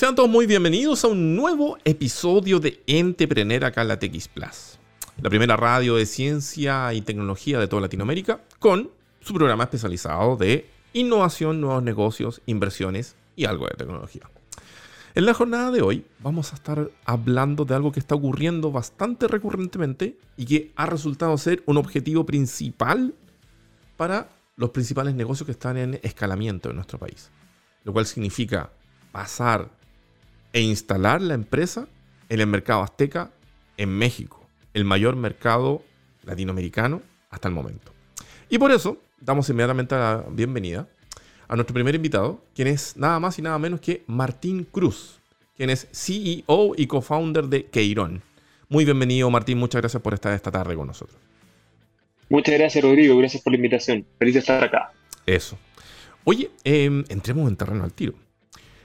Sean todos muy bienvenidos a un nuevo episodio de Entrepreneur acá en la TX Plus, la primera radio de ciencia y tecnología de toda Latinoamérica, con su programa especializado de innovación, nuevos negocios, inversiones y algo de tecnología. En la jornada de hoy vamos a estar hablando de algo que está ocurriendo bastante recurrentemente y que ha resultado ser un objetivo principal para los principales negocios que están en escalamiento en nuestro país. Lo cual significa pasar e instalar la empresa en el mercado azteca en México, el mayor mercado latinoamericano hasta el momento. Y por eso damos inmediatamente la bienvenida a nuestro primer invitado, quien es nada más y nada menos que Martín Cruz, quien es CEO y co-founder de Queirón. Muy bienvenido Martín, muchas gracias por estar esta tarde con nosotros. Muchas gracias Rodrigo, gracias por la invitación. Feliz de estar acá. Eso. Oye, em, entremos en terreno al tiro.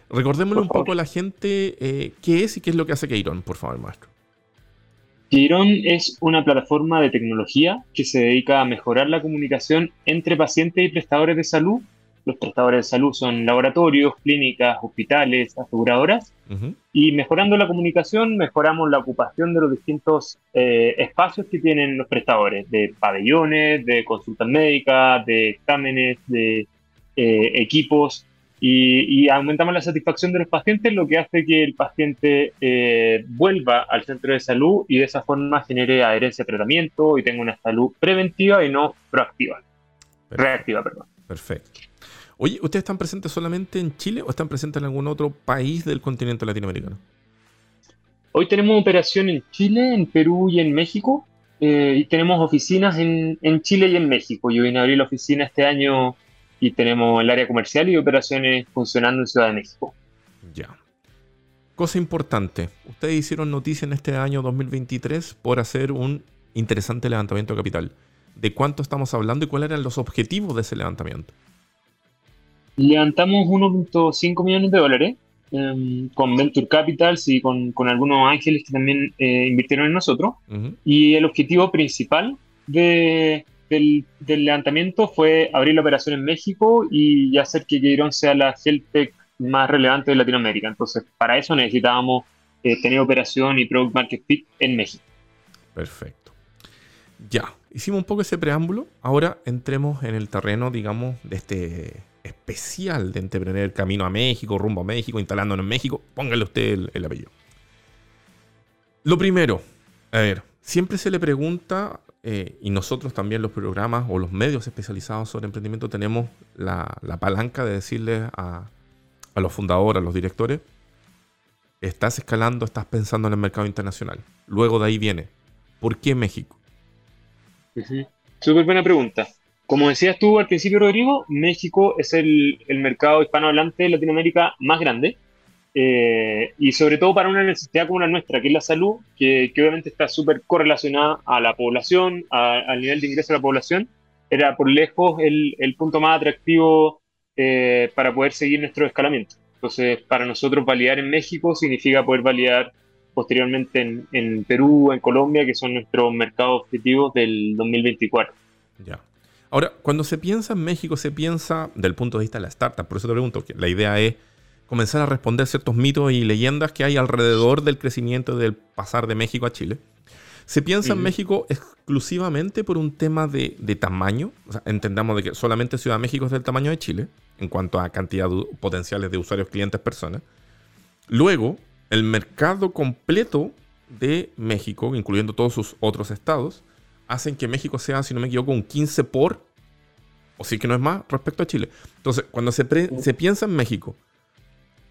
Recordémosle un poco a la gente eh, qué es y qué es lo que hace Queirón, por favor, maestro. Queirón es una plataforma de tecnología que se dedica a mejorar la comunicación entre pacientes y prestadores de salud. Los prestadores de salud son laboratorios, clínicas, hospitales, aseguradoras. Y mejorando la comunicación, mejoramos la ocupación de los distintos eh, espacios que tienen los prestadores, de pabellones, de consultas médicas, de exámenes, de eh, equipos y, aumentamos la satisfacción de los pacientes, lo que hace que el paciente eh, vuelva al centro de salud y de esa forma genere adherencia a tratamiento y tenga una salud preventiva y no proactiva. Reactiva, perdón. Perfecto. Oye, ¿ustedes están presentes solamente en Chile o están presentes en algún otro país del continente latinoamericano? Hoy tenemos operación en Chile, en Perú y en México. Eh, y tenemos oficinas en, en Chile y en México. Yo vine a abrir la oficina este año y tenemos el área comercial y operaciones funcionando en Ciudad de México. Ya. Cosa importante, ustedes hicieron noticia en este año 2023 por hacer un interesante levantamiento de capital. ¿De cuánto estamos hablando y cuáles eran los objetivos de ese levantamiento? Levantamos 1.5 millones de dólares em, con Venture Capitals y con, algunos ángeles que también eh, invirtieron en nosotros. Y el objetivo principal de, del, levantamiento fue abrir la operación en México y hacer que Queirón sea la health tech más relevante de Latinoamérica. Entonces, para eso necesitábamos eh, tener operación y product market fit en México. Perfecto. Ya, hicimos un poco ese preámbulo. Ahora entremos en el terreno, digamos, de este especial de entretener camino a México, rumbo a México, instalándonos en México. Póngale usted el apellido. Lo primero, a ver, siempre se le pregunta eh, y nosotros también los programas o los medios especializados sobre emprendimiento tenemos la, palanca de decirles a, los fundadores, a los directores, estás escalando, estás pensando en el mercado internacional. Luego de ahí viene, ¿por qué México? Súper buena pregunta. Como decías tú al principio, Rodrigo, México es el, el mercado hispanohablante de Latinoamérica más grande. Eh, y sobre todo para una necesidad como la nuestra, que es la salud, que, obviamente está súper correlacionada a la población, al nivel de ingreso de la población, era por lejos el, punto más atractivo eh, para poder seguir nuestro escalamiento. Entonces, para nosotros validar en México significa poder validar posteriormente en, en Perú, en Colombia, que son nuestros mercados objetivos del 2024. Ya. Ahora, cuando se piensa en México, se piensa del punto de vista de la startup. Por eso te pregunto, la idea es comenzar a responder ciertos mitos y leyendas que hay alrededor del crecimiento del pasar de México a Chile. Se piensa en México exclusivamente por un tema de, tamaño. entendamos de que solamente Ciudad de México es del tamaño de Chile en cuanto a cantidad potenciales de usuarios, clientes, personas. Luego, el mercado completo de México, incluyendo todos sus otros estados, hacen que México sea, si no me equivoco, un 15 por, o sí que no es más, respecto a Chile. Entonces, cuando se, se piensa en México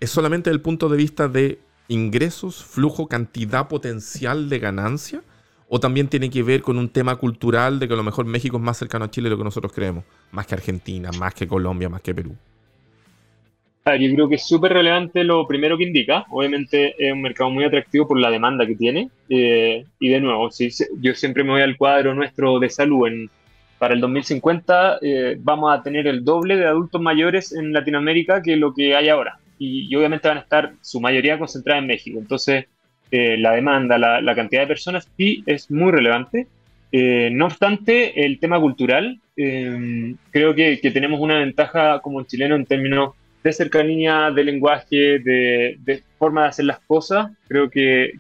es solamente desde el punto de vista de ingresos, flujo, cantidad potencial de ganancia? ¿O también tiene que ver con un tema cultural de que a lo mejor México es más cercano a Chile de lo que nosotros creemos? Más que Argentina, más que Colombia, más que Perú. yo creo que es súper relevante lo primero que indica. Obviamente es un mercado muy atractivo por la demanda que tiene. Eh, y de nuevo, si, yo siempre me voy al cuadro nuestro de salud. Para el 2050 eh, vamos a tener el doble de adultos mayores en Latinoamérica que lo que hay ahora y, obviamente van a estar su mayoría concentrada en México. Entonces, eh, la demanda, la, cantidad de personas sí es muy relevante. Eh, no obstante, el tema cultural, eh, creo que, tenemos una ventaja como chileno en términos de cercanía, de lenguaje, de, forma de hacer las cosas. Creo que,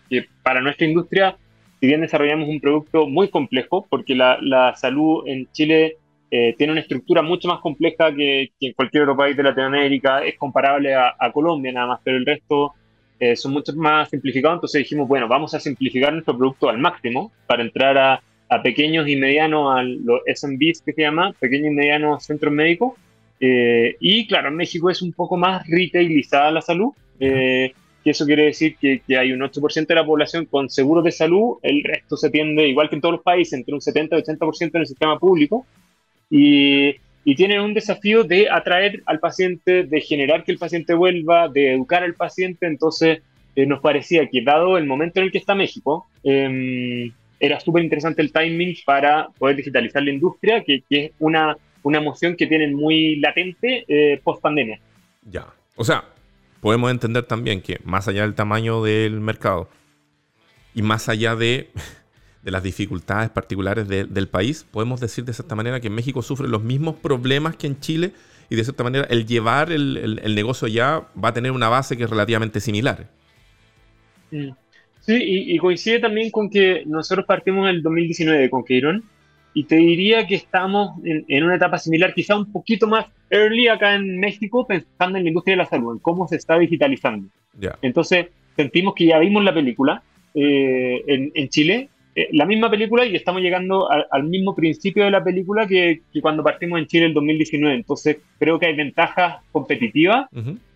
para nuestra industria, si bien desarrollamos un producto muy complejo, porque la, salud en Chile eh, tiene una estructura mucho más compleja que, en cualquier otro país de Latinoamérica, es comparable a, Colombia nada más, pero el resto eh, son mucho más simplificados, entonces dijimos, bueno, vamos a simplificar nuestro producto al máximo para entrar a, a pequeños y medianos, a los SMBs que se llama, pequeños y medianos centros médicos, eh, y claro, en México es un poco más retailizada la salud, eh, que eso quiere decir que, hay un 8% de la población con seguros de salud, el resto se tiende, igual que en todos los países, entre un 70 y 80% en el sistema público, y, tienen un desafío de atraer al paciente, de generar que el paciente vuelva, de educar al paciente, entonces eh, nos parecía que dado el momento en el que está México, em, era súper interesante el timing para poder digitalizar la industria, que, es una una emoción que tienen muy latente eh, post pandemia. Ya. O sea, podemos entender también que más allá del tamaño del mercado y más allá de, las dificultades particulares del país, podemos decir de cierta manera que México sufre los mismos problemas que en Chile y de cierta manera el llevar el, negocio ya va a tener una base que es relativamente similar. Sí, y, coincide también con que nosotros partimos en el 2019 con Queiron y te diría que estamos en, una etapa similar, quizá un poquito más early acá en México, pensando en la industria de la salud, en cómo se está digitalizando. Entonces, sentimos que ya vimos la película eh, en, Chile, eh, la misma película, y estamos llegando al mismo principio de la película que, cuando partimos en Chile en el 2019. Entonces, creo que hay ventajas competitivas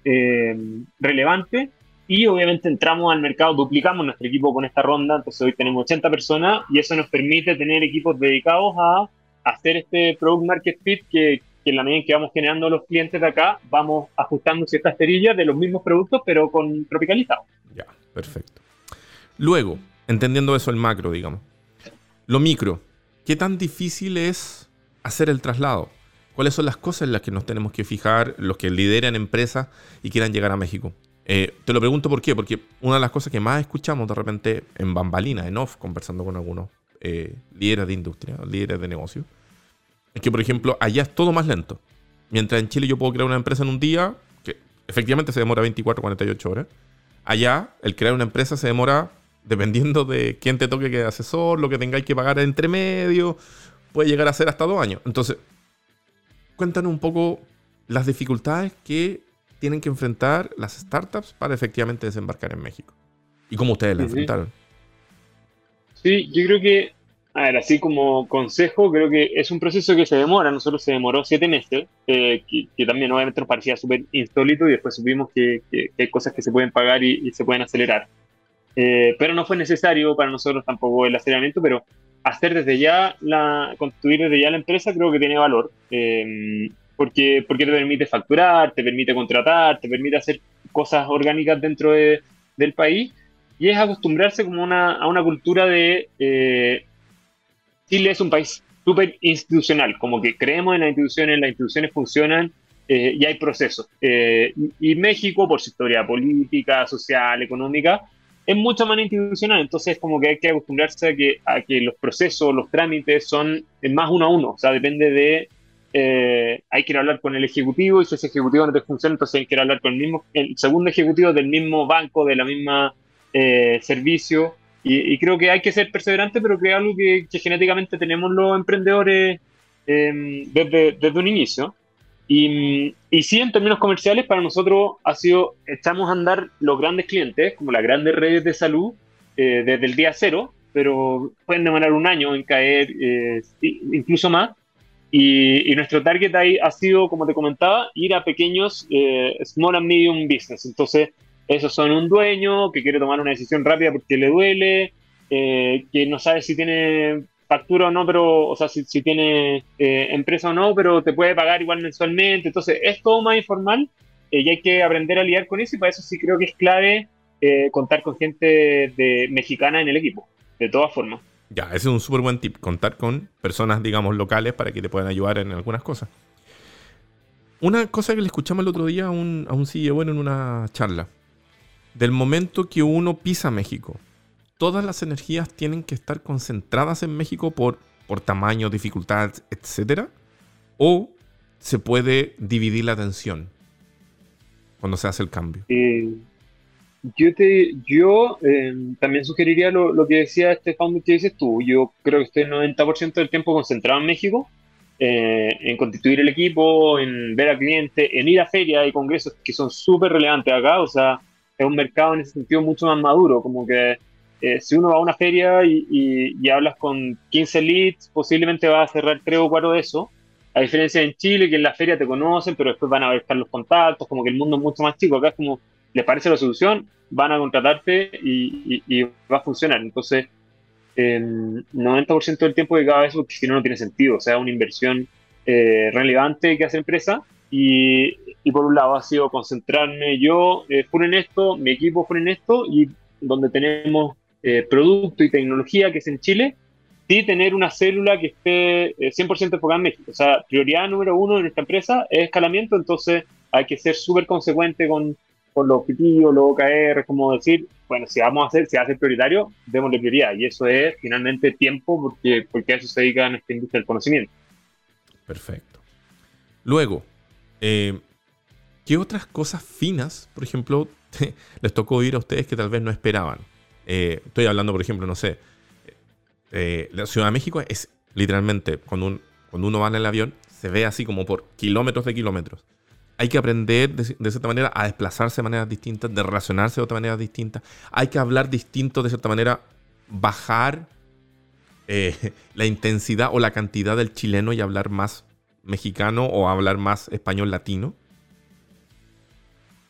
eh, relevantes y obviamente entramos al mercado, duplicamos nuestro equipo con esta ronda, entonces hoy tenemos 80 personas y eso nos permite tener equipos dedicados a hacer este product market fit que, en la medida en que vamos generando los clientes de acá, vamos ajustando ciertas cerillas de los mismos productos, pero con tropicalizado. Ya, perfecto. Luego, entendiendo eso el macro, digamos. Lo micro, ¿qué tan difícil es hacer el traslado? ¿Cuáles son las cosas en las que nos tenemos que fijar los que lideran empresas y quieran llegar a México? Eh, te lo pregunto por qué, porque una de las cosas que más escuchamos de repente en bambalina, en off, conversando con algunos eh, líderes de industria, líderes de negocio, es que, por ejemplo, allá es todo más lento. Mientras en Chile yo puedo crear una empresa en un día, que efectivamente se demora 24, 48 horas, allá el crear una empresa se demora, dependiendo de quién te toque que asesor, lo que tengáis que pagar entre medio, puede llegar a ser hasta dos años. Entonces, cuéntanos un poco las dificultades que tienen que enfrentar las startups para efectivamente desembarcar en México? ¿Y cómo ustedes la enfrentaron? Sí, yo creo que, a ver, así como consejo, creo que es un proceso que se demora. Nosotros se demoró siete meses, eh, que, también obviamente nos parecía súper insólito y después supimos que, hay cosas que se pueden pagar y, se pueden acelerar. Eh, pero no fue necesario para nosotros tampoco el aceleramiento, pero hacer desde ya, la, construir desde ya la empresa creo que tiene valor. Eh, porque, porque te permite facturar, te permite contratar, te permite hacer cosas orgánicas dentro del país y es acostumbrarse como una, a una cultura de eh, Chile es un país súper institucional, como que creemos en las instituciones, las instituciones funcionan eh, y hay procesos. Eh, y, México, por su historia política, social, económica, es mucho más institucional, entonces como que hay que acostumbrarse a que, a que los procesos, los trámites son más uno a uno, o sea, depende de eh, hay que ir a hablar con el ejecutivo y si ese ejecutivo no te funciona, entonces hay que ir a hablar con el mismo, el segundo ejecutivo del mismo banco, de la misma eh, servicio. Y, creo que hay que ser perseverante, pero que es algo que, genéticamente tenemos los emprendedores em, desde, desde, un inicio. Y, y, sí, en términos comerciales, para nosotros ha sido, echamos a andar los grandes clientes, como las grandes redes de salud, eh, desde el día cero, pero pueden demorar un año en caer, incluso más. Y, nuestro target ahí ha sido, como te comentaba, ir a pequeños eh, small and medium business. Entonces, esos son un dueño que quiere tomar una decisión rápida porque le duele, eh, que no sabe si tiene factura o no, pero, o sea, si, tiene eh, empresa o no, pero te puede pagar igual mensualmente. Entonces, es todo más informal y hay que aprender a lidiar con eso y para eso sí creo que es clave contar con gente de, mexicana en el equipo, de todas formas. Ya, ese es un súper buen tip, contar con personas, digamos, locales para que te puedan ayudar en algunas cosas. Una cosa que le escuchamos el otro día a un, a un CEO en una charla. Del momento que uno pisa México, todas las energías tienen que estar concentradas en México por, por tamaño, dificultad, etc. O se puede dividir la atención. cuando se hace el cambio? Eh, yo te, yo eh, también sugeriría lo, lo, que decía este founder que dices tú. Yo creo que estoy el 90% del tiempo concentrado en México, eh, en constituir el equipo, en ver al cliente, en ir a ferias y congresos que son súper relevantes acá. O sea, es un mercado en ese sentido mucho más maduro. Como que eh, si uno va a una feria y, hablas con 15 leads, posiblemente va a cerrar 3 o 4 de eso. A diferencia en Chile, que en la feria te conocen, pero después van a ver los contactos, como que el mundo es mucho más chico. Acá es como les parece la solución, van a contratarte y, va a funcionar. Entonces, eh, 90% del tiempo que cada vez, porque si no, no tiene sentido. O sea, una inversión eh, relevante que hace empresa. Y, por un lado ha sido concentrarme yo eh, full en esto, mi equipo full en esto, y donde tenemos eh, producto y tecnología, que es en Chile, sí tener una célula que esté 100% eh, enfocada en México. O sea, prioridad número uno en esta empresa es escalamiento, entonces hay que ser súper consecuente con por los objetivos, los OKR, como decir, bueno, si vamos a hacer, si va a ser prioritario, démosle prioridad. Y eso es finalmente tiempo, porque, porque a eso se dedica en esta industria del conocimiento. Perfecto. Luego, eh, ¿qué otras cosas finas, por ejemplo, les tocó oír a ustedes que tal vez no esperaban? Eh, estoy hablando, por ejemplo, no sé, eh, la Ciudad de México es literalmente, cuando, un, cuando uno va en el avión, se ve así como por kilómetros de kilómetros hay que aprender de, cierta manera a desplazarse de maneras distintas, de relacionarse de otra manera distinta. Hay que hablar distinto, de cierta manera, bajar eh, la intensidad o la cantidad del chileno y hablar más mexicano o hablar más español latino.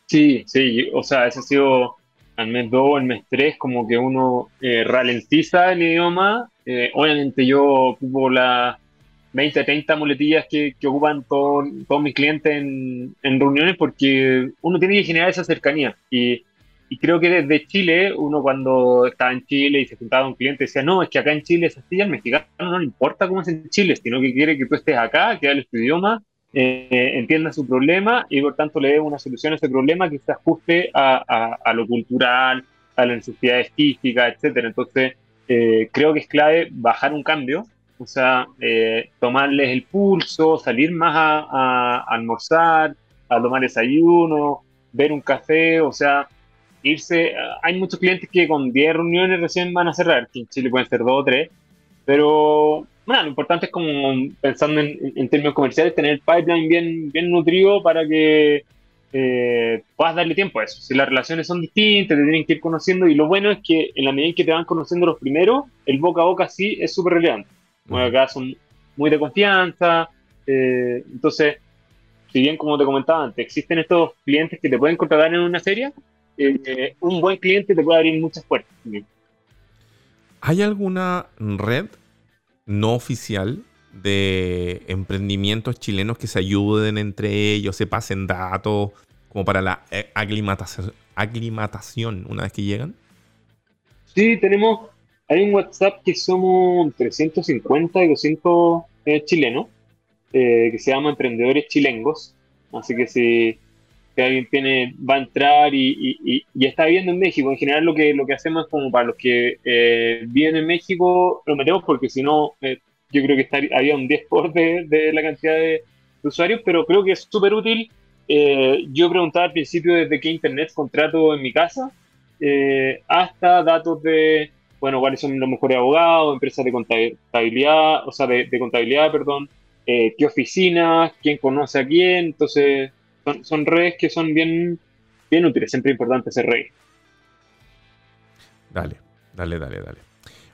Sí, sí, o sea, ese ha sido al mes 2, el mes 3, como que uno eh, ralentiza el idioma. Eh, obviamente yo ocupo la, 20, 30 muletillas que, que ocupan todo, todos mis clientes en, en, reuniones porque uno tiene que generar esa cercanía. Y, y, creo que desde Chile, uno cuando estaba en Chile y se juntaba con un cliente decía, no, es que acá en Chile es así, al mexicano no le importa cómo es en Chile, sino que quiere que tú estés acá, que hables tu idioma, eh, entienda su problema y por tanto le dé una solución a ese problema que se ajuste a, a, a lo cultural, a la necesidad estística, etcétera. Entonces, eh, creo que es clave bajar un cambio o sea, eh, tomarles el pulso, salir más a, a, almorzar, a tomar desayuno, ver un café, o sea, irse. Hay muchos clientes que con 10 reuniones recién van a cerrar, que en Chile pueden ser 2 o 3, pero bueno, lo importante es como pensando en, en términos comerciales, tener el pipeline bien, bien nutrido para que eh, puedas darle tiempo a eso. Si las relaciones son distintas, te tienen que ir conociendo y lo bueno es que en la medida en que te van conociendo los primeros, el boca a boca sí es súper relevante acá son muy de confianza. Eh, entonces, si bien como te comentaba antes, existen estos clientes que te pueden contratar en una feria, eh, un buen cliente te puede abrir muchas puertas. ¿Hay alguna red no oficial de emprendimientos chilenos que se ayuden entre ellos, se pasen datos como para la eh, aclimatación, una vez que llegan? Sí, tenemos hay un WhatsApp que somos 350 y 200 eh, chilenos, eh, que se llama Emprendedores Chilengos. Así que si, alguien tiene, va a entrar y, está viviendo en México, en general lo que, que hacemos es como para los que eh, viven en México, lo metemos porque si no, yo creo que estaría, había un 10 por de, de la cantidad de, usuarios, pero creo que es súper útil. yo preguntaba al principio desde qué internet contrato en mi casa, hasta datos de bueno, cuáles son los mejores abogados, empresas de contabilidad, o sea, de, contabilidad, perdón, eh, qué oficinas, quién conoce a quién, entonces son, redes que son bien, bien útiles, siempre es importante ser rey. Dale, dale, dale, dale.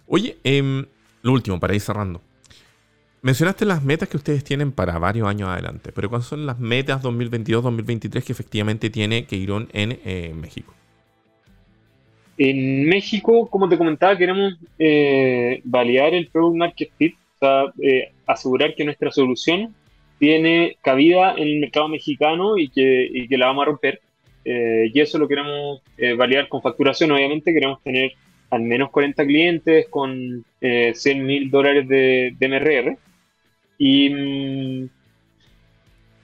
Oye, em, lo último, para ir cerrando. Mencionaste las metas que ustedes tienen para varios años adelante, pero ¿cuáles son las metas 2022-2023 que efectivamente tiene Queirón en eh, México? En México, como te comentaba, queremos eh, validar el Product Market Fit, o sea, eh, asegurar que nuestra solución tiene cabida en el mercado mexicano y que, y que la vamos a romper. Eh, y eso lo queremos eh, validar con facturación, obviamente. Queremos tener al menos 40 clientes con 100 mil dólares de, de, MRR. Y, mm,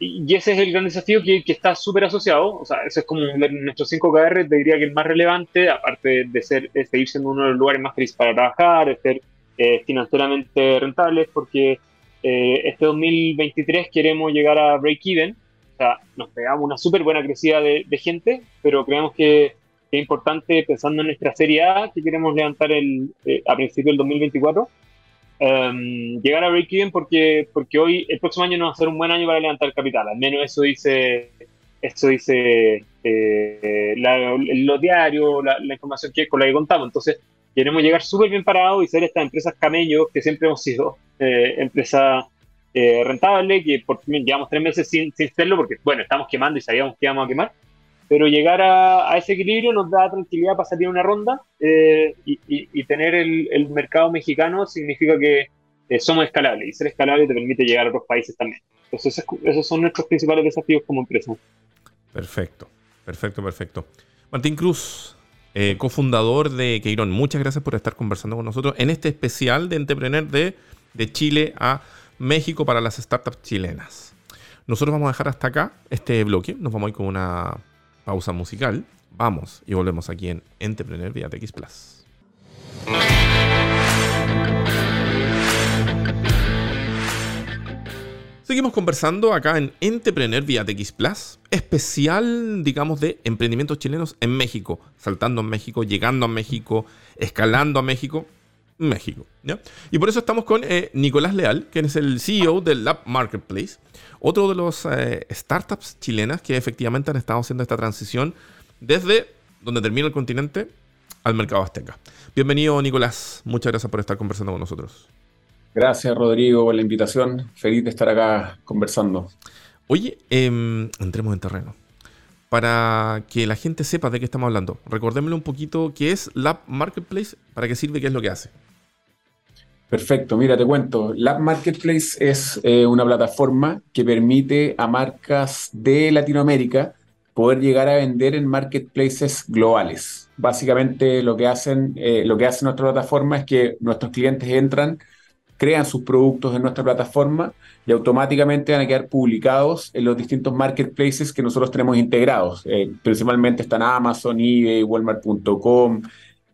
y ese es el gran desafío que, que está súper asociado. O sea, ese es como nuestros 5 KR, te diría que el más relevante, aparte de ser, seguir siendo uno de los lugares más felices para trabajar, de ser eh, financieramente rentables, porque eh, este 2023 queremos llegar a break-even. sea, nos pegamos una súper buena crecida de, gente, pero creemos que, es importante, pensando en nuestra Serie A, que queremos levantar el, eh, a principios del 2024, em, llegar a break-even porque, porque hoy, el próximo año no va a ser un buen año para levantar capital, al menos eso dice, eso dice eh, los diarios, la, información que, con la que contamos. Entonces, queremos llegar súper bien parados y ser estas empresas camellos que siempre hemos sido, eh, empresas eh, rentable, que por llevamos tres meses sin, sin hacerlo porque, bueno, estamos quemando y sabíamos que íbamos a quemar, pero llegar a, ese equilibrio nos da tranquilidad para salir una ronda eh, y, tener el, mercado mexicano significa que eh, somos escalables y ser escalable te permite llegar a otros países también. Entonces, esos son nuestros principales desafíos como empresa. Perfecto, perfecto, perfecto. Martín Cruz, cofundador de Queiron, muchas gracias por estar conversando con nosotros en este especial de Entrepreneur de, de Chile a México para las startups chilenas. Nosotros vamos a dejar hasta acá este bloque. Nos vamos a ir con una pausa musical. Vamos y volvemos aquí en Entrepreneur vía TX Plus. Seguimos conversando acá en Entrepreneur vía TX Plus, especial, digamos, de emprendimientos chilenos en México, saltando a México, llegando a México, escalando a México. México. Y por eso estamos con eh, Nicolás Leal, quien es el CEO del Lab Marketplace, otro de los eh, startups chilenas que efectivamente han estado haciendo esta transición desde donde termina el continente al mercado azteca. Bienvenido, Nicolás. Muchas gracias por estar conversando con nosotros. Gracias, Rodrigo, por la invitación. Feliz de estar acá conversando. Oye, em, entremos en terreno. Para que la gente sepa de qué estamos hablando, recordémosle un poquito qué es Lab Marketplace, para qué sirve, qué es lo que hace. Perfecto, mira, te cuento. Lab Marketplace es eh, una plataforma que permite a marcas de Latinoamérica poder llegar a vender en marketplaces globales. Básicamente lo que hacen, eh, lo que hace nuestra plataforma es que nuestros clientes entran, crean sus productos en nuestra plataforma y automáticamente van a quedar publicados en los distintos marketplaces que nosotros tenemos integrados. Eh, principalmente están Amazon, eBay, Walmart.com,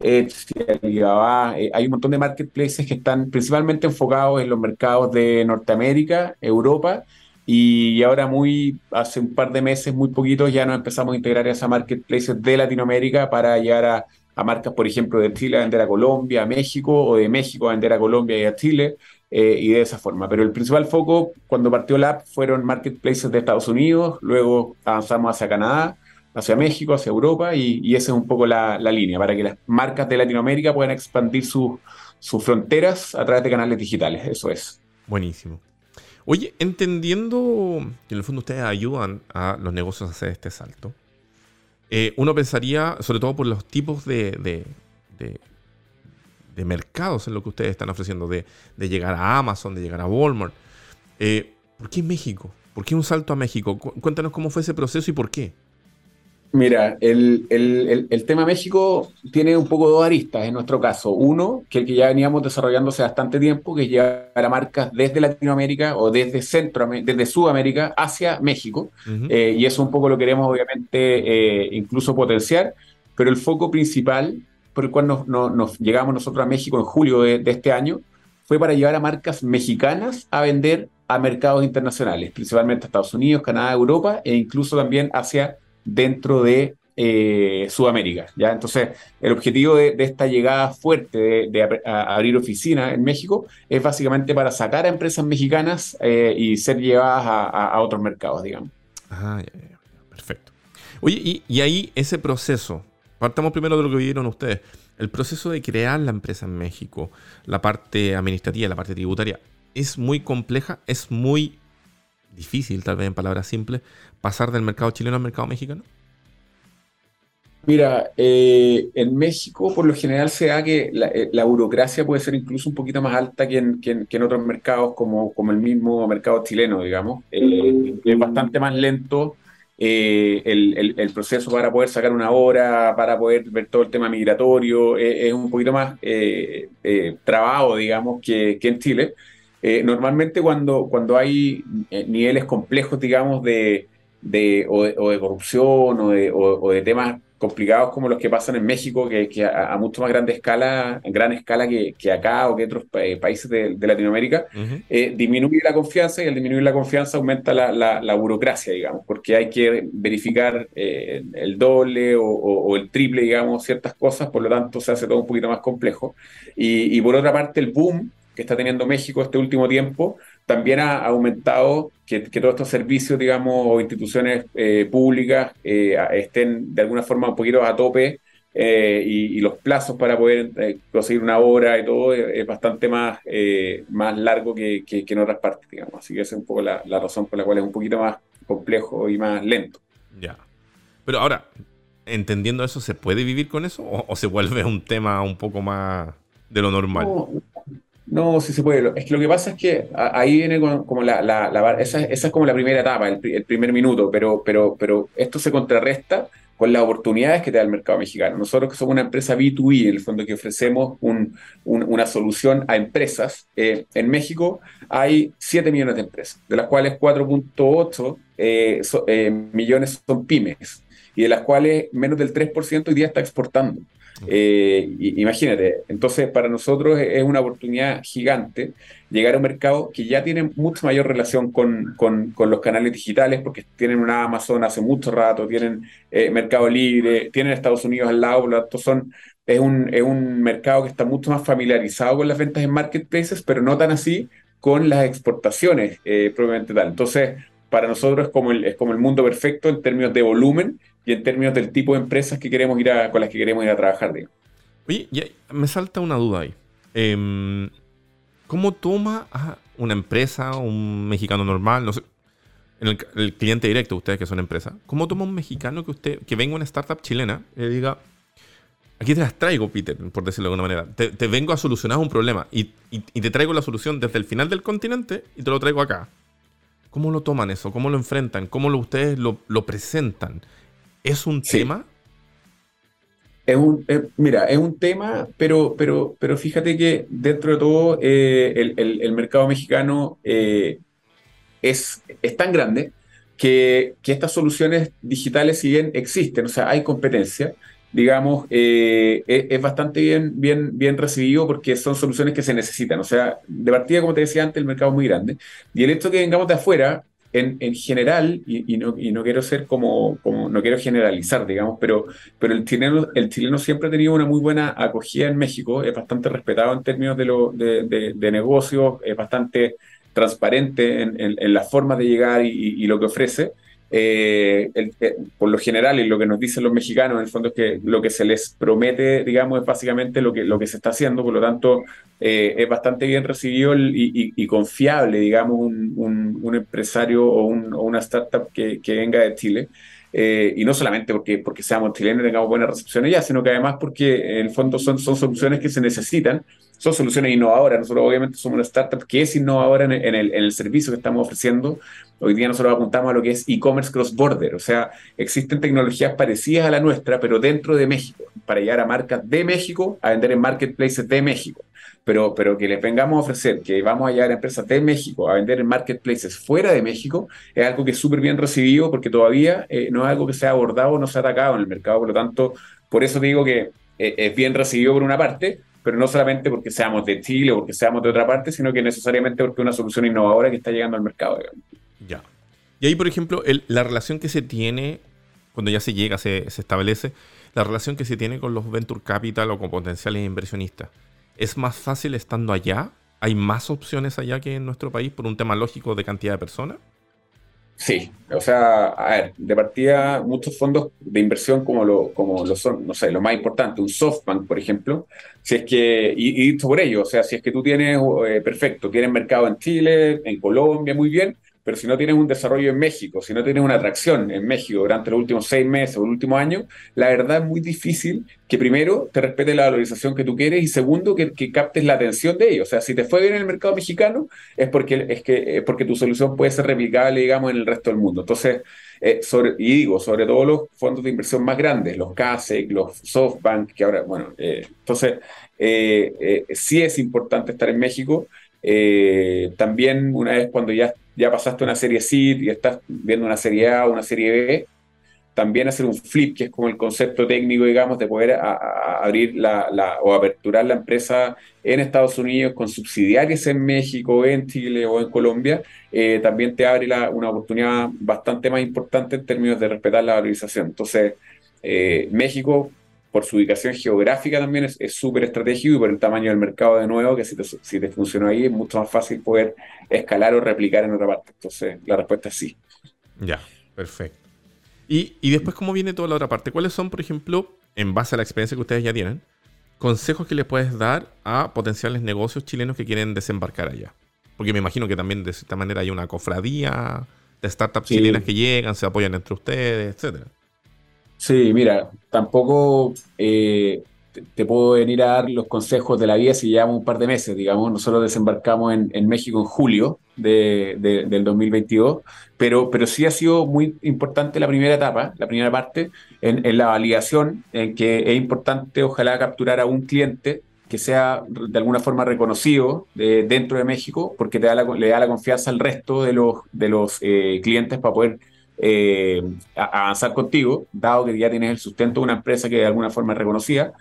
Etsy, Alibaba, eh, hay un montón de marketplaces que están principalmente enfocados en los mercados de Norteamérica, Europa, y ahora muy, hace un par de meses, muy poquitos, ya nos empezamos a integrar a esas marketplaces de Latinoamérica para llegar a, marcas, por ejemplo, de Chile a vender a Colombia, a México, o de México a vender a Colombia y a Chile, eh, y de esa forma. Pero el principal foco, cuando partió la app, fueron marketplaces de Estados Unidos, luego avanzamos hacia Canadá, hacia México, hacia Europa, y, esa es un poco la, línea, para que las marcas de Latinoamérica puedan expandir sus fronteras a través de canales digitales. Eso es. Buenísimo. Oye, entendiendo que en el fondo ustedes ayudan a los negocios a hacer este salto, eh, uno pensaría, sobre todo por los tipos de, de, mercados en lo que ustedes están ofreciendo, de, llegar a Amazon, de llegar a Walmart, eh, ¿por qué México? ¿Por qué un salto a México? Cuéntanos cómo fue ese proceso y por qué. Mira, el, el, tema México tiene un poco dos aristas en nuestro caso. Uno, que el que ya veníamos desarrollando hace bastante tiempo, que es llevar a marcas desde Latinoamérica o desde Centro, desde Sudamérica hacia México. Eh, y eso un poco lo queremos obviamente eh, incluso potenciar, pero el foco principal por el cual nos, llegamos nosotros a México en julio de, de este año fue para llevar a marcas mexicanas a vender a mercados internacionales, principalmente a Estados Unidos, Canadá, Europa e incluso también hacia dentro de eh, Sudamérica. ¿ya? Entonces, el objetivo de, esta llegada fuerte de, abrir oficina en México es básicamente para sacar a empresas mexicanas eh, y ser llevadas a, otros mercados, digamos. Ah, perfecto. Oye, y, ahí ese proceso, partamos primero de lo que vieron ustedes, el proceso de crear la empresa en México, la parte administrativa, la parte tributaria, es muy compleja, es muy difícil, tal vez en palabras simples, pasar del mercado chileno al mercado mexicano? Mira, eh, en México por lo general se da que eh, la, burocracia puede ser incluso un poquito más alta que en, que en, otros mercados como, como, el mismo mercado chileno, digamos. Eh, es bastante más lento el, el, proceso para poder sacar una hora, para poder ver todo el tema migratorio, es un poquito más trabado, digamos, que, que en Chile. normalmente cuando, cuando hay niveles complejos, digamos, de, de, o, de, corrupción o de, o, de temas complicados como los que pasan en México, que, a, mucho más grande escala, gran escala que, acá o que otros países de, Latinoamérica, eh, disminuye la confianza y al disminuir la confianza aumenta la, burocracia, digamos, porque hay que verificar eh, el doble o, el triple, digamos, ciertas cosas, por lo tanto se hace todo un poquito más complejo. Y, y por otra parte, el boom que está teniendo México este último tiempo también ha aumentado que, todos estos servicios, digamos, o instituciones eh, públicas eh, estén de alguna forma un poquito a tope eh, y, los plazos para poder conseguir una obra y todo es bastante más, más largo que, en otras partes, digamos. Así que esa es un poco la, razón por la cual es un poquito más complejo y más lento. Ya. Pero ahora, entendiendo eso, ¿se puede vivir con eso? ¿O, se vuelve un tema un poco más de lo normal? No, sí se puede. Es que lo que pasa es que ahí viene como la, esa, es como la primera etapa, el, primer minuto, pero, pero, pero esto se contrarresta con las oportunidades que te da el mercado mexicano. Nosotros que somos una empresa B2B, en el fondo que ofrecemos un, una solución a empresas, eh, en México hay 7 millones de empresas, de las cuales 4.8 eh, eh, millones son pymes y de las cuales menos del 3% hoy día está exportando. Eh, imagínate, entonces para nosotros es una oportunidad gigante llegar a un mercado que ya tiene mucho mayor relación con, con, los canales digitales, porque tienen una Amazon hace mucho rato, tienen eh, Mercado Libre, tienen Estados Unidos al lado, por son, es, un, es un mercado que está mucho más familiarizado con las ventas en marketplaces, pero no tan así con las exportaciones eh, propiamente tal. Entonces, para nosotros es como, el, es como el mundo perfecto en términos de volumen y en términos del tipo de empresas que queremos ir a, con las que queremos ir a trabajar. Oye, me salta una duda ahí. Em, ¿Cómo toma a una empresa, un mexicano normal, no sé, el, cliente directo, ustedes que son empresa, ¿cómo toma un mexicano que usted, que venga una startup chilena y le diga, aquí te las traigo, Peter, por decirlo de alguna manera, te, vengo a solucionar un problema y, te traigo la solución desde el final del continente y te lo traigo acá? ¿Cómo lo toman eso? ¿Cómo lo enfrentan? ¿Cómo ustedes lo, lo presentan? ¿Es un tema? Es un, eh, mira, es un tema, pero, pero, pero fíjate que dentro de todo eh, el, mercado mexicano eh, es, es, tan grande que, estas soluciones digitales, si bien existen, o sea, hay competencia, digamos, es, bastante bien, bien, bien recibido porque son soluciones que se necesitan. O sea, de partida, como te decía antes, el mercado es muy grande. Y el hecho que vengamos de afuera en, general, y, no, quiero ser como, como, no quiero generalizar, digamos, pero, pero el, chileno, el chileno siempre ha tenido una muy buena acogida en México, es bastante respetado en términos de, lo, de, de, negocios, es bastante transparente en, en, la forma de llegar y, lo que ofrece. Eh, eh, por lo general, y lo que nos dicen los mexicanos, en el fondo es que lo que se les promete, digamos, es básicamente lo que, lo que se está haciendo, por lo tanto, eh, es bastante bien recibido y, confiable, digamos, un, un, empresario o, una startup que, venga de Chile. Y no solamente porque, porque seamos chilenos y tengamos buena recepción allá, sino que además porque en el fondo son, son soluciones que se necesitan son soluciones innovadoras. Nosotros obviamente somos una startup que es innovadora en, el, en, el, servicio que estamos ofreciendo. Hoy día nosotros apuntamos a lo que es e-commerce cross-border, o sea, existen tecnologías parecidas a la nuestra, pero dentro de México, para llegar a marcas de México, a vender en marketplaces de México. Pero, pero que les vengamos a ofrecer que vamos a llegar a empresas de México a vender en marketplaces fuera de México es algo que es súper bien recibido porque todavía eh, no es algo que se ha abordado no se ha atacado en el mercado. Por lo tanto, por eso digo que eh, es bien recibido por una parte, pero no solamente porque seamos de Chile o porque seamos de otra parte, sino que necesariamente porque es una solución innovadora que está llegando al mercado. Ya. Y ahí, por ejemplo, la relación que se tiene, cuando ya se llega, se, se, establece, la relación que se tiene con los venture capital o con potenciales inversionistas, ¿es más fácil estando allá? ¿Hay más opciones allá que en nuestro país por un tema lógico de cantidad de personas? Sí, o sea, a ver, de partida muchos fondos de inversión como lo, como lo son, no sé, lo más importante, un SoftBank, por ejemplo, si es que, y, y por ello, o sea, si es que tú tienes, eh, perfecto, tienes mercado en Chile, en Colombia, muy bien, pero si no tienes un desarrollo en México, si no tienes una atracción en México durante los últimos seis meses o el último año, la verdad es muy difícil que primero te respete la valorización que tú quieres y segundo que, captes la atención de ellos. O sea, si te fue bien en el mercado mexicano es porque, es que, porque tu solución puede ser replicable, digamos, en el resto del mundo. Entonces, eh, y digo, sobre todo los fondos de inversión más grandes, los CASEC, los SoftBank, que ahora, bueno, eh, entonces, eh, sí es importante estar en México. también una vez cuando ya ya pasaste una serie C y estás viendo una serie A o una serie B, también hacer un flip, que es como el concepto técnico, digamos, de poder abrir la, o aperturar la empresa en Estados Unidos con subsidiarias en México, en Chile o en Colombia, eh, también te abre una oportunidad bastante más importante en términos de respetar la valorización. Entonces, eh, México por su ubicación geográfica también es súper estratégico y por el tamaño del mercado de nuevo, que si te, si te funcionó ahí es mucho más fácil poder escalar o replicar en otra parte. Entonces, la respuesta es sí. Ya, perfecto. Y, y después, ¿cómo viene toda la otra parte? ¿Cuáles son, por ejemplo, en base a la experiencia que ustedes ya tienen, consejos que les puedes dar a potenciales negocios chilenos que quieren desembarcar allá? Porque me imagino que también de cierta manera hay una cofradía de startups chilenas que llegan, se apoyan entre ustedes, etcétera. Sí, mira, tampoco eh, te, puedo venir a dar los consejos de la vida si llevamos un par de meses, digamos. Nosotros desembarcamos en, México en julio de, del 2022, pero, pero sí ha sido muy importante la primera etapa, la primera parte, en, la validación, en que es importante, ojalá, capturar a un cliente que sea de alguna forma reconocido dentro de México, porque te da le da la confianza al resto de los, de los eh, clientes para poder eh, avanzar contigo, dado que ya tienes el sustento de una empresa que de alguna forma es reconocida,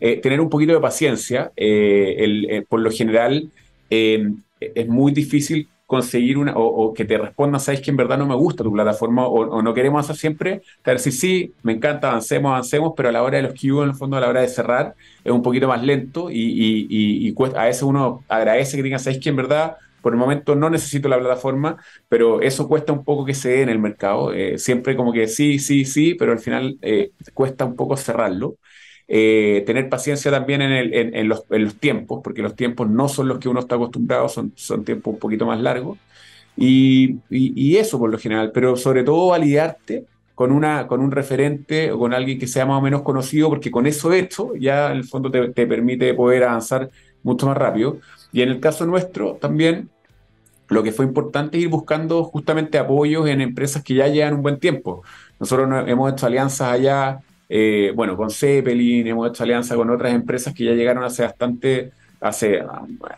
eh, tener un poquito de paciencia. Eh, por lo general, es muy difícil conseguir una, o, que te respondan, sabes que en verdad no me gusta tu plataforma o, no queremos hacer siempre, te decir, sí, me encanta, avancemos, avancemos, pero a la hora de los QA, en el fondo, a la hora de cerrar, es un poquito más lento y, y, a veces uno agradece que digan, sabes que en verdad por el momento no necesito la plataforma, pero eso cuesta un poco que se dé en el mercado. Eh, siempre como que sí, sí, sí, pero al final eh, cuesta un poco cerrarlo. Eh, tener paciencia también en, el, en, los, tiempos, porque los tiempos no son los que uno está acostumbrado, son, son tiempos un poquito más largos. Y, eso por lo general, pero sobre todo validarte con, una, con un referente o con alguien que sea más o menos conocido, porque con eso hecho ya en el fondo te permite poder avanzar mucho más rápido. Y en el caso nuestro también, lo que fue importante es ir buscando justamente apoyos en empresas que ya llevan un buen tiempo. Nosotros hemos hecho alianzas allá, eh, bueno, con Zeppelin, hemos hecho alianzas con otras empresas que ya llegaron hace bastante, hace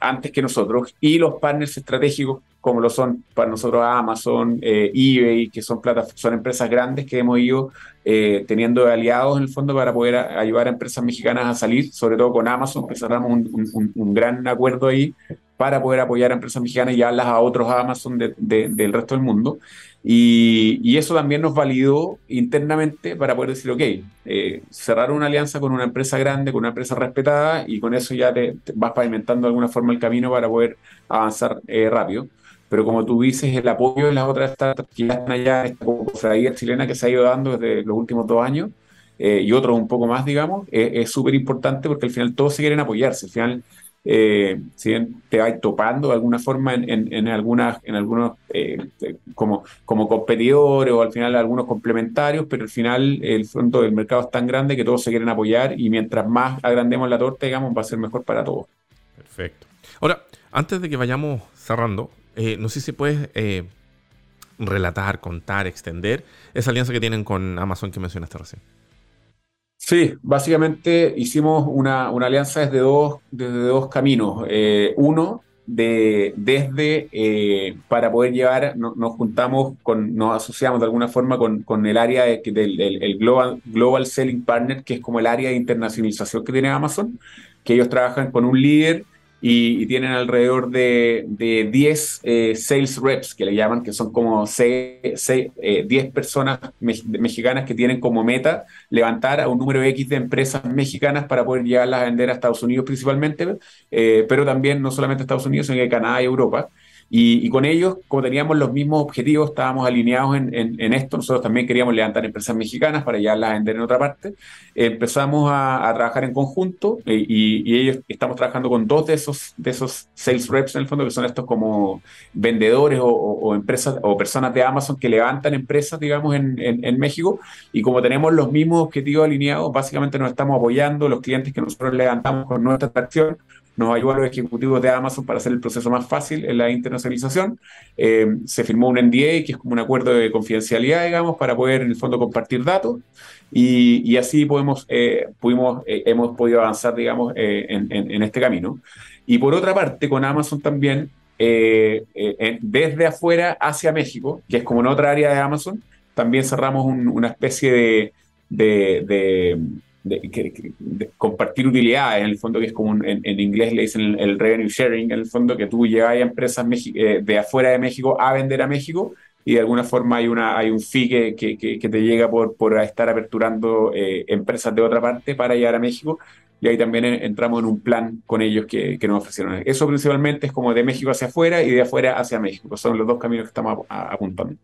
antes que nosotros, y los partners estratégicos como lo son para nosotros Amazon, eh, eBay, que son, son empresas grandes que hemos ido eh, teniendo aliados en el fondo para poder ayudar a empresas mexicanas a salir, sobre todo con Amazon, que cerramos un, gran acuerdo ahí para poder apoyar a empresas mexicanas y llevarlas a otros Amazon del resto del mundo. Y, eso también nos validó internamente para poder decir, ok, eh, cerrar una alianza con una empresa grande, con una empresa respetada, y con eso ya te, vas pavimentando de alguna forma el camino para poder avanzar rápido pero como tú dices, el apoyo de las otras startups que ya están allá, esta cofradía chilena que se ha ido dando desde los últimos dos años, eh, y otros un poco más, digamos, es súper importante porque al final todos se quieren apoyarse. Al final, eh, si te vas topando de alguna forma en, en, algunas, en algunos eh, como, como competidores o al final algunos complementarios, pero al final el fondo del mercado es tan grande que todos se quieren apoyar y mientras más agrandemos la torta, digamos, va a ser mejor para todos. Perfecto. Ahora, antes de que vayamos cerrando, eh, no sé si puedes eh, relatar, contar, extender esa alianza que tienen con Amazon que mencionaste recién. Sí, básicamente hicimos una, alianza desde dos, desde dos caminos. Eh, uno, de, desde para poder llevar, nos juntamos, con, nos asociamos de alguna forma con, el área del Global, Global Selling Partner, que es como el área de internacionalización que tiene Amazon, que ellos trabajan con un líder y, tienen alrededor de, de 10 eh, sales reps, que le llaman, que son como 10 eh, personas mexicanas que tienen como meta levantar a un número X de empresas mexicanas para poder llevarlas a vender a Estados Unidos principalmente, eh, pero también no solamente a Estados Unidos, sino que Canadá y Europa. Y, con ellos, como teníamos los mismos objetivos, estábamos alineados en, esto. Nosotros también queríamos levantar empresas mexicanas para llevarlas a vender en otra parte. empezamos a, trabajar en conjunto eh, y, ellos estamos trabajando con dos de esos, de esos sales reps en el fondo, que son estos como vendedores o, empresas o personas de Amazon que levantan empresas, digamos, en, en, México. Y como tenemos los mismos objetivos alineados, básicamente nos estamos apoyando los clientes que nosotros levantamos con nuestra atracción nos ayudó a los ejecutivos de Amazon para hacer el proceso más fácil en la internacionalización. Eh, se firmó un NDA, que es como un acuerdo de confidencialidad, digamos, para poder en el fondo compartir datos y, así podemos, eh, pudimos, eh, hemos podido avanzar, digamos, en, este camino. Y por otra parte, con Amazon también, desde afuera hacia México, que es como en otra área de Amazon, también cerramos una especie de, compartir utilidades, en el fondo que es como en, inglés le dicen el, revenue sharing, en el fondo que tú llevas a empresas eh, de afuera de México a vender a México y de alguna forma hay, una, hay un fee que, que, te llega por, por estar aperturando eh, empresas de otra parte para llegar a México y ahí también entramos en un plan con ellos que, que, nos ofrecieron. Eso principalmente es como de México hacia afuera y de afuera hacia México. Son los dos caminos que estamos apuntando.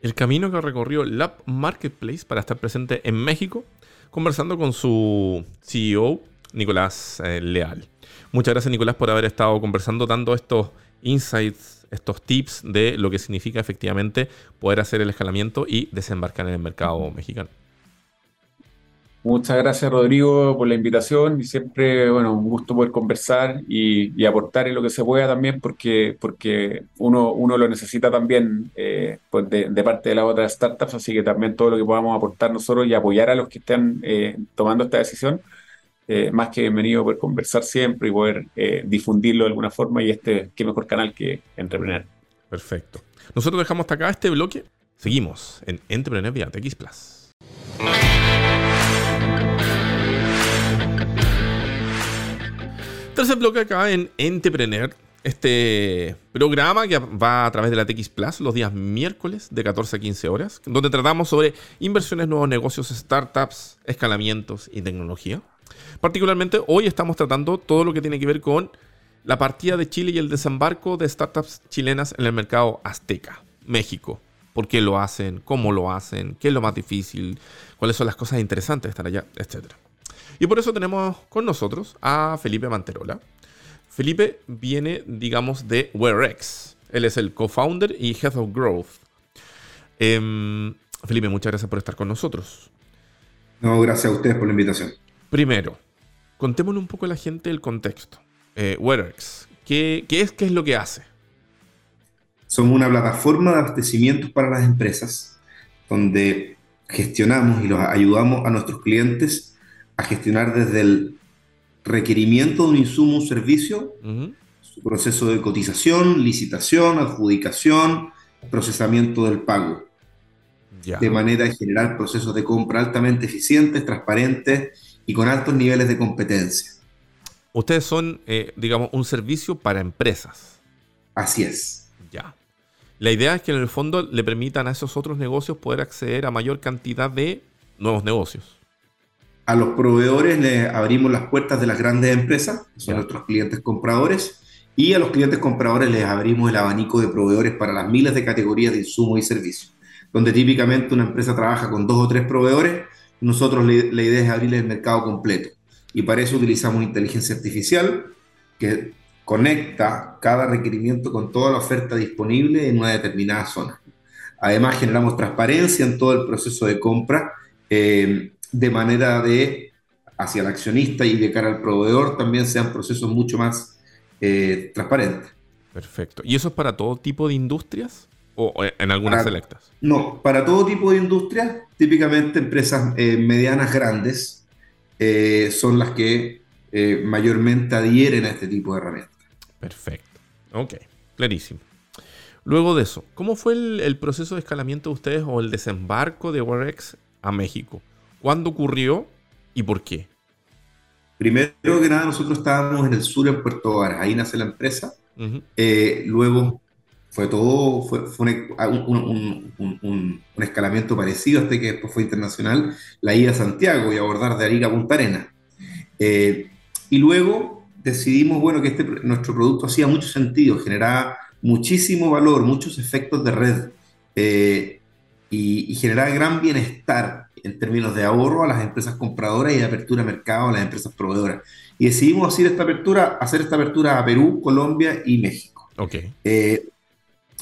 El camino que recorrió Lab Marketplace para estar presente en México, conversando con su CEO, Nicolás eh, Leal. Muchas gracias, Nicolás, por haber estado conversando, dando estos insights, estos tips de lo que significa efectivamente poder hacer el escalamiento y desembarcar en el mercado mexicano. Muchas gracias, Rodrigo, por la invitación y siempre, bueno, un gusto poder conversar y, aportar en lo que se pueda también, porque, porque uno, uno lo necesita también eh, pues de, parte de las otras startups, así que también todo lo que podamos aportar nosotros y apoyar a los que estén eh, tomando esta decisión, eh, más que bienvenido poder conversar siempre y poder difundirlo de alguna forma y este, qué mejor canal que Entrepreneur. Perfecto. Nosotros dejamos hasta acá este bloque. Seguimos en Entrepreneur vía Plus. Tercer bloque acá en Entrepreneur, este programa que va a través de la TX Plus los días miércoles de 14 a 15 horas, donde tratamos sobre inversiones, nuevos negocios, startups, escalamientos y tecnología. Particularmente hoy estamos tratando todo lo que tiene que ver con la partida de Chile y el desembarco de startups chilenas en el mercado azteca, México. ¿Por qué lo hacen? ¿Cómo lo hacen? ¿Qué es lo más difícil? ¿Cuáles son las cosas interesantes de estar allá? Etcétera. Y por eso tenemos con nosotros a Felipe Manterola. Felipe viene, digamos, de WearX. Él es el co-founder y head of growth. Em, Felipe, muchas gracias por estar con nosotros. No, gracias a ustedes por la invitación. Primero, contémosle un poco a la gente el contexto. Eh, WearX, ¿qué, ¿qué, es, ¿qué es lo que hace? Somos una plataforma de abastecimientos para las empresas donde gestionamos y los ayudamos a nuestros clientes a gestionar desde el requerimiento de un insumo un servicio, su proceso de cotización, licitación, adjudicación, procesamiento del pago. De manera de generar procesos de compra altamente eficientes, transparentes y con altos niveles de competencia. Ustedes son, eh, digamos, un servicio para empresas. Así es. Ya. La idea es que en el fondo le permitan a esos otros negocios poder acceder a mayor cantidad de nuevos negocios a los proveedores les abrimos las puertas de las grandes empresas, que son nuestros clientes compradores, y a los clientes compradores les abrimos el abanico de proveedores para las miles de categorías de insumos y servicios, donde típicamente una empresa trabaja con dos o tres proveedores, nosotros la idea es abrirle el mercado completo. Y para eso utilizamos inteligencia artificial que conecta cada requerimiento con toda la oferta disponible en una determinada zona. Además, generamos transparencia en todo el proceso de compra. Eh, de manera de, hacia el accionista y de cara al proveedor, también sean procesos mucho más eh, transparentes. Perfecto. ¿Y eso es para todo tipo de industrias o en algunas selectas? No, para todo tipo de industrias, típicamente empresas eh, medianas grandes eh, son las que mayormente adhieren a este tipo de herramientas. Perfecto. Ok, clarísimo. Luego de eso, ¿cómo fue el, el proceso de escalamiento de ustedes o el desembarco de Warex a México? ¿Cuándo ocurrió y por qué? Primero que nada, nosotros estábamos en el sur, en Puerto Varas, ahí nace la empresa. Eh, luego fue todo, fue, un, escalamiento parecido, hasta que después fue internacional, la ida a Santiago y abordar de Arica a Punta Arena. Eh, y luego decidimos, bueno, que este, nuestro producto hacía mucho sentido, generaba muchísimo valor, muchos efectos de red eh, y, y generaba gran bienestar en términos de ahorro a las empresas compradoras y de apertura de mercado a las empresas proveedoras. Y decidimos hacer esta apertura, hacer esta apertura a Perú, Colombia y México. Okay. Eh,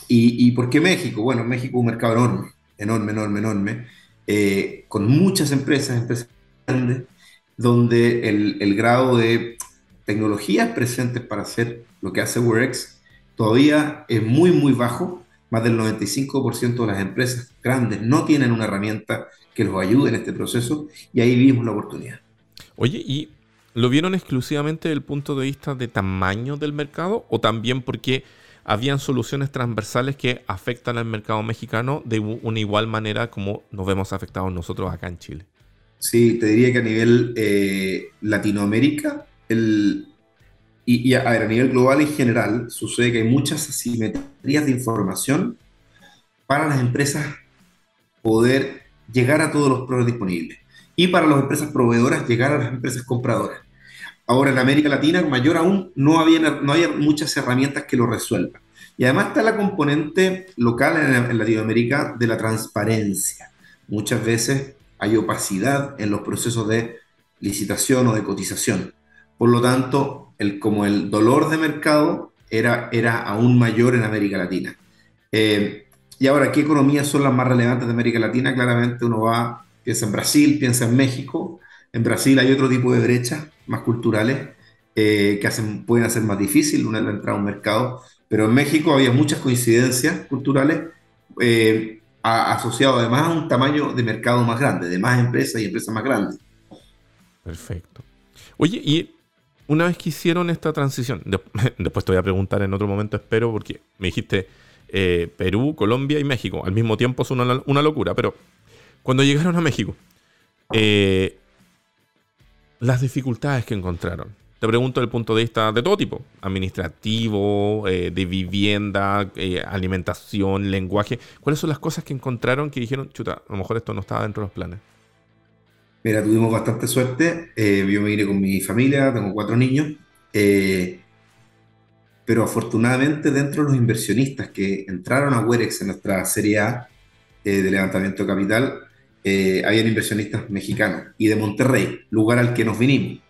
y, y, por qué México? Bueno, México es un mercado enorme, enorme, enorme, enorme, eh, con muchas empresas, empresas grandes, donde el, el, grado de tecnologías presentes para hacer lo que hace WorX todavía es muy, muy bajo. Más del 95% de las empresas grandes no tienen una herramienta que los ayude en este proceso y ahí vimos la oportunidad. Oye, ¿y lo vieron exclusivamente desde el punto de vista de tamaño del mercado o también porque habían soluciones transversales que afectan al mercado mexicano de una igual manera como nos vemos afectados nosotros acá en Chile. Sí, te diría que a nivel eh, Latinoamérica, el, y, a, a, nivel global en general, sucede que hay muchas asimetrías de información para las empresas poder llegar a todos los proveedores disponibles y para las empresas proveedoras llegar a las empresas compradoras. Ahora en América Latina, mayor aún, no, había, no hay muchas herramientas que lo resuelvan. Y además está la componente local en, Latinoamérica de la transparencia. Muchas veces hay opacidad en los procesos de licitación o de cotización. Por lo tanto, el, como el dolor de mercado era, era aún mayor en América Latina. Eh, y ahora, ¿qué economías son las más relevantes de América Latina? Claramente uno va, piensa en Brasil, piensa en México. En Brasil hay otro tipo de brechas más culturales eh, que hacen, pueden hacer más difícil una entrada a un mercado, pero en México había muchas coincidencias culturales eh, asociadas además a un tamaño de mercado más grande, de más empresas y empresas más grandes. Perfecto. Oye, y una vez que hicieron esta transición, después te voy a preguntar en otro momento, espero, porque me dijiste eh, Perú, Colombia y México. Al mismo tiempo es una, locura, pero cuando llegaron a México, eh, las dificultades que encontraron. Te pregunto desde el punto de vista de todo tipo, administrativo, eh, de vivienda, eh, alimentación, lenguaje. ¿Cuáles son las cosas que encontraron que dijeron, chuta, a lo mejor esto no estaba dentro de los planes? Mira, tuvimos bastante suerte. Eh, yo me vine con mi familia, tengo cuatro niños. pero afortunadamente dentro de los inversionistas que entraron a Werex en nuestra serie A de levantamiento de capital, eh, habían inversionistas mexicanos y de Monterrey, lugar al que nos vinimos.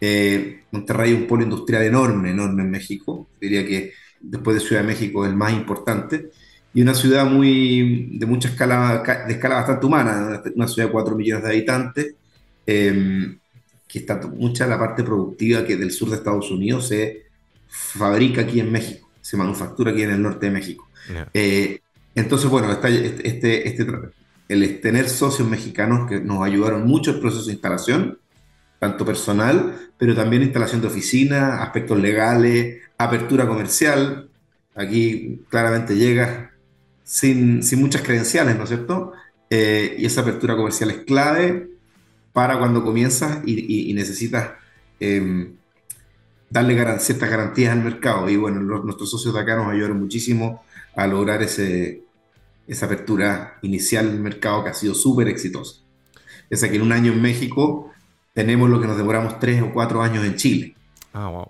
Eh, Monterrey es un polo industrial enorme, enorme en México, diría que después de Ciudad de México es el más importante, y una ciudad muy, de mucha escala, de escala bastante humana, una ciudad de 4 millones de habitantes, eh, que está mucha la parte productiva que del sur de Estados Unidos se fabrica aquí en México, se manufactura aquí en el norte de México. Eh, entonces, bueno, está este, este, este el tener socios mexicanos que nos ayudaron mucho el proceso de instalación, tanto personal, pero también instalación de oficina, aspectos legales, apertura comercial. Aquí claramente llegas sin, sin muchas credenciales, ¿no es cierto? Eh, y esa apertura comercial es clave para cuando comienzas y, necesitas em, darle ciertas garantías al mercado. Y bueno, nuestros socios de acá nos ayudaron muchísimo a lograr ese, esa apertura inicial del mercado que ha sido súper exitosa. Es que en un año en México tenemos lo que nos demoramos tres o cuatro años en Chile. Ah, wow.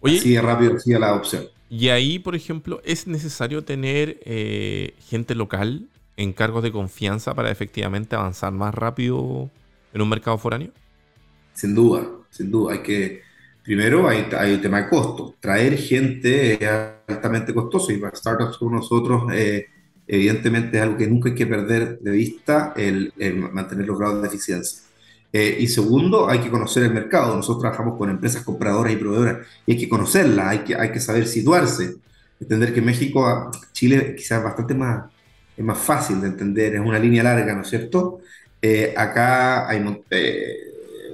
Oye, Así de rápido sigue la adopción. Y ahí, por ejemplo, ¿es necesario tener eh, gente local en cargos de confianza para efectivamente avanzar más rápido en un mercado foráneo? Sin duda, sin duda. Hay que, primero hay, hay el tema de costo. Traer gente es altamente costoso y para startups como nosotros eh, evidentemente es algo que nunca hay que perder de vista, el, mantener los grados de eficiencia. Eh, y segundo, hay que conocer el mercado. Nosotros trabajamos con empresas compradoras y proveedoras y hay que conocerlas, hay que, hay que saber situarse. Entender que México, Chile quizás es bastante más, es más fácil de entender, es una línea larga, ¿no es cierto? Eh, acá hay eh,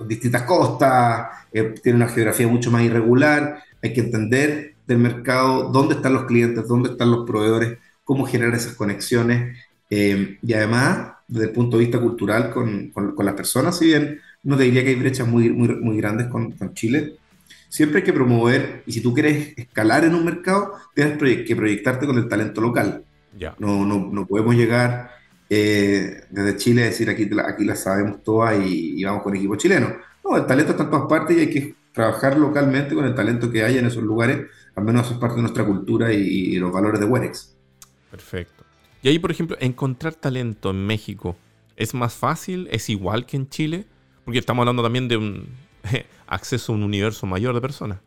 distintas costas, tiene una geografía mucho más irregular, hay que entender del mercado dónde están los clientes, dónde están los proveedores, cómo generar esas conexiones eh, y además, desde el punto de vista cultural con, con, las personas, si bien no te diría que hay brechas muy, muy, muy grandes con, con, Chile, siempre hay que promover, y si tú quieres escalar en un mercado, tienes que proyectarte con el talento local. Ya. No, no, no podemos llegar eh, desde Chile decir aquí, aquí la sabemos todas y, vamos con equipo chileno. No, el talento está en todas partes y hay que trabajar localmente con el talento que hay en esos lugares, al menos eso es parte de nuestra cultura y, y los valores de Werex. Perfecto. Y ahí, por ejemplo, encontrar talento en México, ¿es más fácil? ¿Es igual que en Chile? Porque estamos hablando también de un acceso a un universo mayor de personas.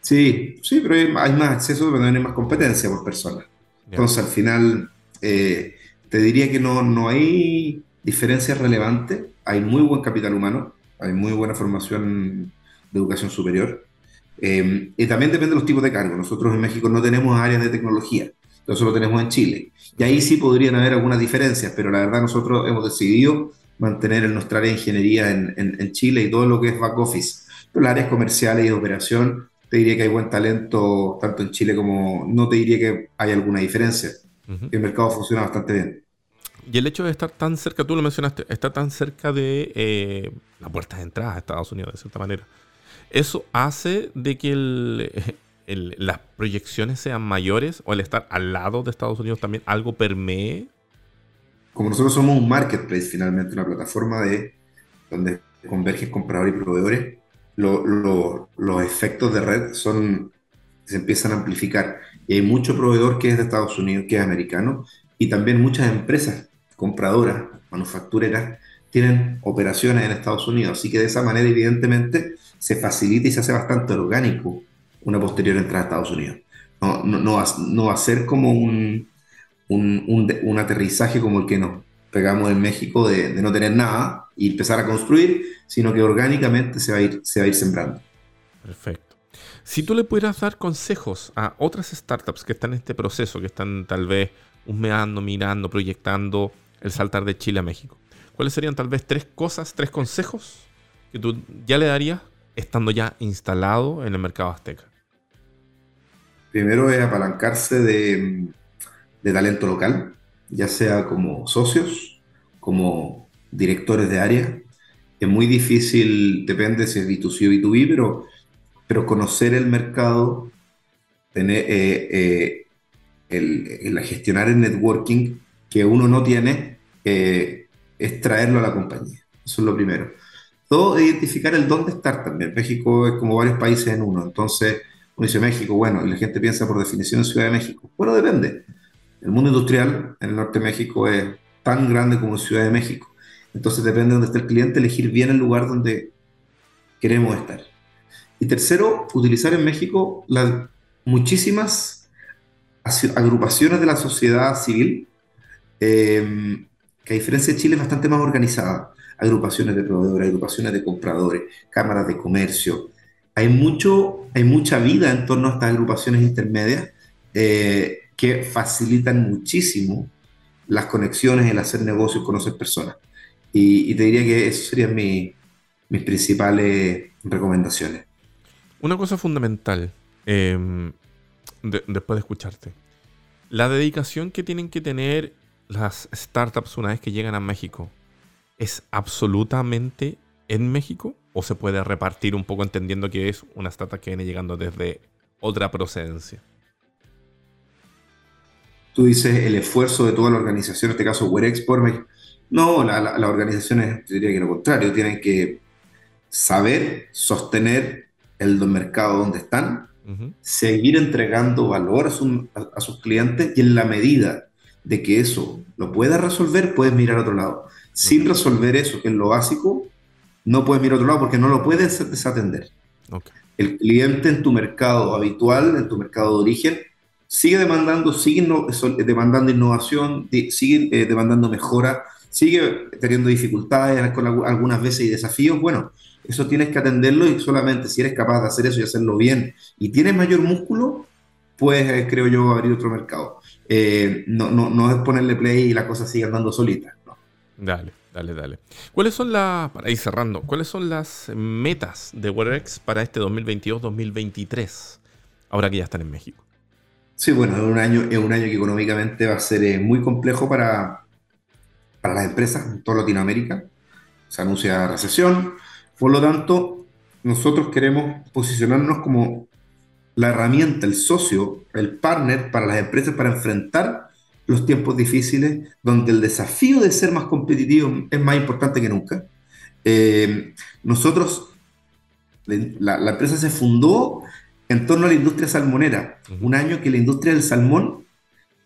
Sí, sí, pero hay más acceso, pero también hay más competencia por persona. Entonces, al final, eh, te diría que no, no hay diferencias relevantes. Hay muy buen capital humano, hay muy buena formación de educación superior. Eh, y también depende de los tipos de cargos. Nosotros en México no tenemos áreas de tecnología. Eso lo tenemos en Chile. Y ahí sí podrían haber algunas diferencias, pero la verdad nosotros hemos decidido mantener en nuestra área de ingeniería en, en, Chile y todo lo que es back office. Pero las áreas comerciales y de operación te diría que hay buen talento tanto en Chile como no te diría que hay alguna diferencia. El mercado funciona bastante bien. Y el hecho de estar tan cerca, tú lo mencionaste, está tan cerca de eh, la puerta de entrada a Estados Unidos, de cierta manera. Eso hace de que las proyecciones sean mayores o el estar al lado de Estados Unidos también algo permee. Como nosotros somos un marketplace finalmente, una plataforma de donde convergen compradores y proveedores, los efectos de red son, se empiezan a amplificar. Y hay mucho proveedor que es de Estados Unidos, que es americano, y también muchas empresas compradoras, manufactureras, tienen operaciones en Estados Unidos. Así que de esa manera, evidentemente, se facilita y se hace bastante orgánico una posterior entrada a Estados Unidos. No, no, va, no va, a ser como un, un, un, aterrizaje como el que nos pegamos en México de, de, no tener nada y empezar a construir, sino que orgánicamente se va a ir, se va a ir sembrando. Perfecto. Si tú le pudieras dar consejos a otras startups que están en este proceso, que están tal vez husmeando, mirando, proyectando el saltar de Chile a México, ¿cuáles serían tal vez tres cosas, tres consejos que tú ya le darías estando ya instalado en el mercado azteca? Primero es apalancarse de, de talento local, ya sea como socios, como directores de área. Es muy difícil, depende si es B2C o B2B, pero, pero conocer el mercado, tener, eh, eh, el, gestionar el networking que uno no tiene, eh, es traerlo a la compañía. Eso es lo primero. Todo identificar el dónde estar también. México es como varios países en uno. Entonces, uno dice México, bueno, y la gente piensa por definición en Ciudad de México. Bueno, depende. El mundo industrial en el norte de México es tan grande como Ciudad de México. Entonces, depende de dónde esté el cliente, elegir bien el lugar donde queremos estar. Y tercero, utilizar en México las muchísimas agrupaciones de la sociedad civil, eh, que a diferencia de Chile es bastante más organizada agrupaciones de proveedores, agrupaciones de compradores, cámaras de comercio. Hay, mucho, hay mucha vida en torno a estas agrupaciones intermedias eh, que facilitan muchísimo las conexiones, el hacer negocios, conocer personas. Y, te diría que esas serían mis principales recomendaciones. Una cosa fundamental, em, después de escucharte, la dedicación que tienen que tener las startups una vez que llegan a México es absolutamente en México o se puede repartir un poco entendiendo que es una startup que viene llegando desde otra procedencia? Tú dices el esfuerzo de toda la organización, en este caso Werexport. No, la, la, organización es, diría que lo contrario, tienen que saber sostener el mercado donde están, seguir entregando valor a, a, sus clientes y en la medida de que eso lo pueda resolver, puedes mirar a otro lado sin resolver eso, que es lo básico, no puedes mirar a otro lado porque no lo puedes desatender. El cliente en tu mercado habitual, en tu mercado de origen, sigue demandando, sigue demandando innovación, sigue eh, demandando mejora, sigue teniendo dificultades con algunas veces y desafíos. Bueno, eso tienes que atenderlo y solamente si eres capaz de hacer eso y hacerlo bien y tienes mayor músculo, pues eh, creo yo abrir otro mercado. Eh, no, no, no es ponerle play y la cosa sigue andando solita. Dale, dale, dale. ¿Cuáles son las, para ir cerrando, cuáles son las metas de WeatherX para este 2022-2023, ahora que ya están en México? Sí, bueno, es un año, es un año que económicamente va a ser eh, muy complejo para, para las empresas en toda Latinoamérica. Se anuncia recesión, por lo tanto, nosotros queremos posicionarnos como la herramienta, el socio, el partner para las empresas para enfrentar los tiempos difíciles, donde el desafío de ser más competitivo es más importante que nunca. Eh, nosotros, la, empresa se fundó en torno a la industria salmonera, un año que la industria del salmón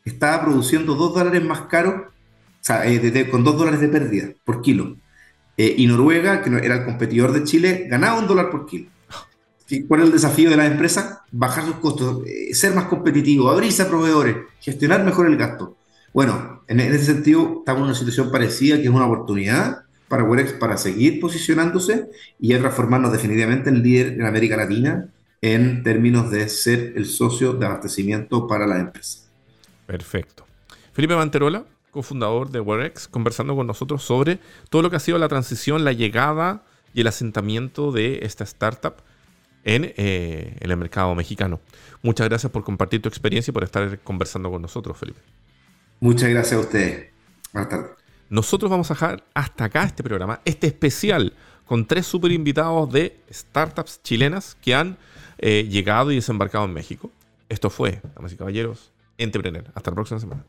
estaba produciendo dos dólares más caro, o sea, eh, con dos dólares de pérdida por kilo. Eh, y Noruega, que era el competidor de Chile, ganaba un dólar por kilo. ¿Cuál es el desafío de las empresas? Bajar sus costos, eh, ser más competitivo, abrirse a proveedores, gestionar mejor el gasto. Bueno, en, ese sentido estamos en una situación parecida que es una oportunidad para para seguir posicionándose y transformarnos definitivamente en líder en América Latina en términos de ser el socio de abastecimiento para la empresa. Perfecto. Felipe Manterola, cofundador de Werex, conversando con nosotros sobre todo lo que ha sido la transición, la llegada y el asentamiento de esta startup en, en el mercado mexicano. Muchas gracias por compartir tu experiencia y por estar conversando con nosotros, Felipe. Muchas gracias a ustedes. Buenas tardes. Nosotros vamos a dejar hasta acá este programa, este especial con tres super invitados de startups chilenas que han eh, llegado y desembarcado en México. Esto fue, damas y caballeros, Entrepreneur. Hasta la próxima semana.